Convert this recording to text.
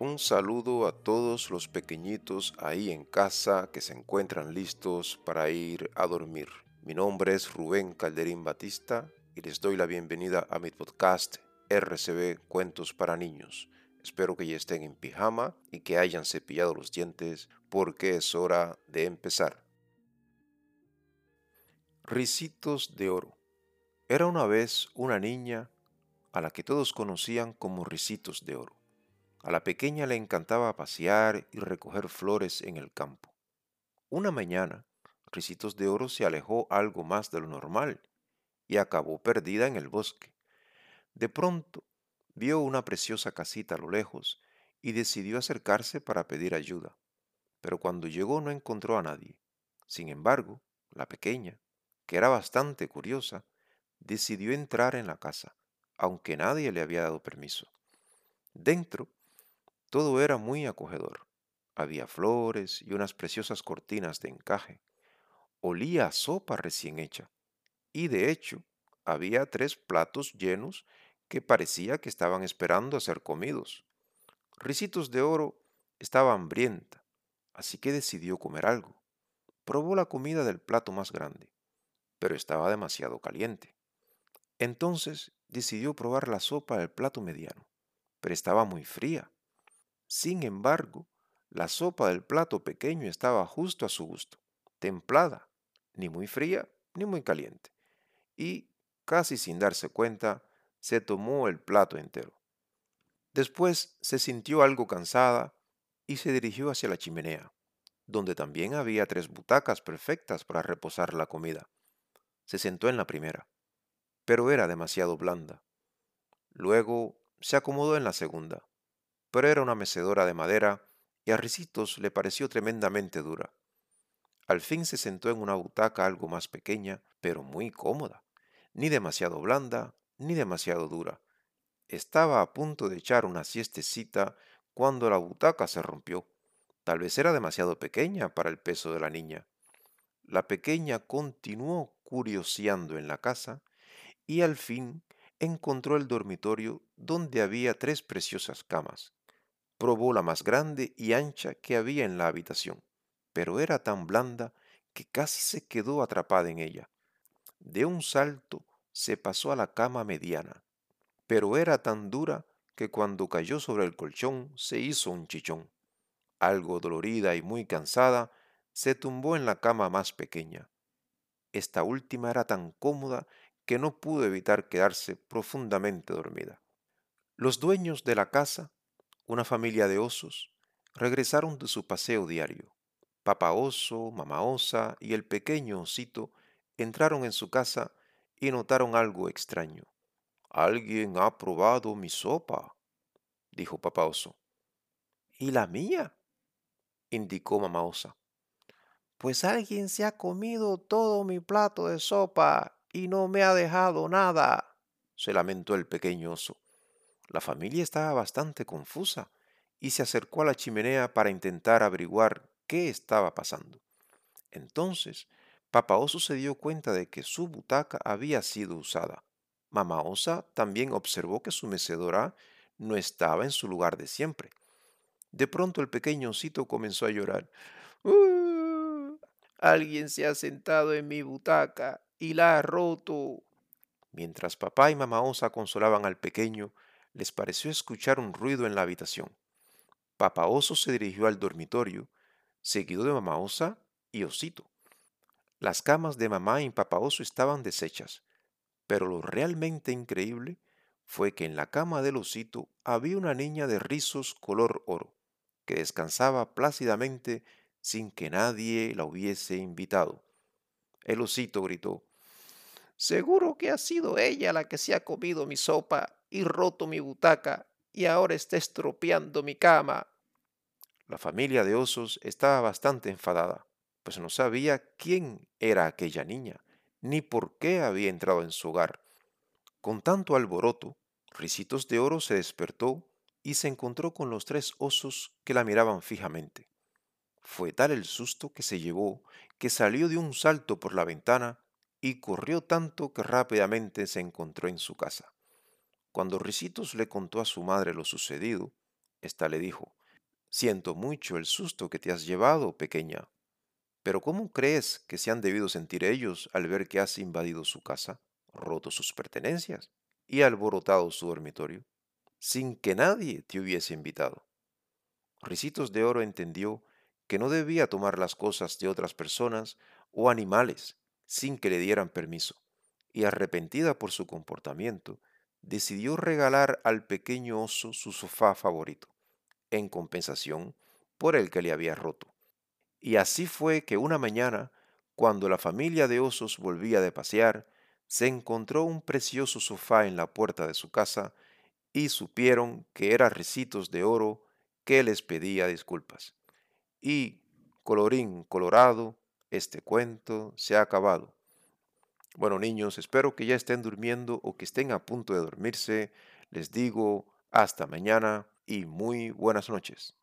Un saludo a todos los pequeñitos ahí en casa que se encuentran listos para ir a dormir. Mi nombre es Rubén Calderín Batista y les doy la bienvenida a mi podcast RCB Cuentos para Niños. Espero que ya estén en pijama y que hayan cepillado los dientes porque es hora de empezar. Ricitos de Oro. Era una vez una niña a la que todos conocían como Ricitos de Oro. A la pequeña le encantaba pasear y recoger flores en el campo. Una mañana, Ricitos de Oro se alejó algo más de lo normal y acabó perdida en el bosque. De pronto, vio una preciosa casita a lo lejos y decidió acercarse para pedir ayuda. Pero cuando llegó no encontró a nadie. Sin embargo, la pequeña, que era bastante curiosa, decidió entrar en la casa, aunque nadie le había dado permiso. Dentro todo era muy acogedor. Había flores y unas preciosas cortinas de encaje. Olía a sopa recién hecha. Y de hecho, había tres platos llenos que parecía que estaban esperando a ser comidos. Ricitos de Oro estaba hambrienta, así que decidió comer algo. Probó la comida del plato más grande, pero estaba demasiado caliente. Entonces decidió probar la sopa del plato mediano, pero estaba muy fría. Sin embargo, la sopa del plato pequeño estaba justo a su gusto, templada, ni muy fría ni muy caliente, y, casi sin darse cuenta, se tomó el plato entero. Después se sintió algo cansada y se dirigió hacia la chimenea, donde también había tres butacas perfectas para reposar la comida. Se sentó en la primera, pero era demasiado blanda. Luego se acomodó en la segunda, pero era una mecedora de madera y a Ricitos le pareció tremendamente dura. Al fin se sentó en una butaca algo más pequeña, pero muy cómoda, ni demasiado blanda, ni demasiado dura. Estaba a punto de echar una siestecita cuando la butaca se rompió. Tal vez era demasiado pequeña para el peso de la niña. La pequeña continuó curioseando en la casa y al fin encontró el dormitorio donde había tres preciosas camas probó la más grande y ancha que había en la habitación, pero era tan blanda que casi se quedó atrapada en ella. De un salto se pasó a la cama mediana, pero era tan dura que cuando cayó sobre el colchón se hizo un chichón. Algo dolorida y muy cansada, se tumbó en la cama más pequeña. Esta última era tan cómoda que no pudo evitar quedarse profundamente dormida. Los dueños de la casa una familia de osos regresaron de su paseo diario. Papá oso, mamá osa y el pequeño osito entraron en su casa y notaron algo extraño. Alguien ha probado mi sopa, dijo papá oso. ¿Y la mía? indicó mamá osa. Pues alguien se ha comido todo mi plato de sopa y no me ha dejado nada, se lamentó el pequeño oso. La familia estaba bastante confusa y se acercó a la chimenea para intentar averiguar qué estaba pasando. Entonces, Papa Oso se dio cuenta de que su butaca había sido usada. Mamá Osa también observó que su mecedora no estaba en su lugar de siempre. De pronto el pequeño osito comenzó a llorar. ¡Uh! alguien se ha sentado en mi butaca y la ha roto. Mientras papá y mamá Osa consolaban al pequeño, les pareció escuchar un ruido en la habitación. Papa Oso se dirigió al dormitorio, seguido de Mamá Osa y Osito. Las camas de mamá y Papa Oso estaban deshechas, pero lo realmente increíble fue que en la cama del osito había una niña de rizos color oro, que descansaba plácidamente sin que nadie la hubiese invitado. El osito gritó, Seguro que ha sido ella la que se ha comido mi sopa y roto mi butaca y ahora está estropeando mi cama. La familia de osos estaba bastante enfadada, pues no sabía quién era aquella niña, ni por qué había entrado en su hogar. Con tanto alboroto, Ricitos de Oro se despertó y se encontró con los tres osos que la miraban fijamente. Fue tal el susto que se llevó que salió de un salto por la ventana y corrió tanto que rápidamente se encontró en su casa. Cuando Ricitos le contó a su madre lo sucedido, Esta le dijo, Siento mucho el susto que te has llevado, pequeña. Pero ¿cómo crees que se han debido sentir ellos al ver que has invadido su casa, roto sus pertenencias y alborotado su dormitorio, sin que nadie te hubiese invitado? Ricitos de Oro entendió que no debía tomar las cosas de otras personas o animales sin que le dieran permiso, y arrepentida por su comportamiento, decidió regalar al pequeño oso su sofá favorito, en compensación por el que le había roto. Y así fue que una mañana, cuando la familia de osos volvía de pasear, se encontró un precioso sofá en la puerta de su casa y supieron que era Ricitos de Oro que les pedía disculpas. Y, colorín colorado, este cuento se ha acabado. Bueno niños, espero que ya estén durmiendo o que estén a punto de dormirse. Les digo hasta mañana y muy buenas noches.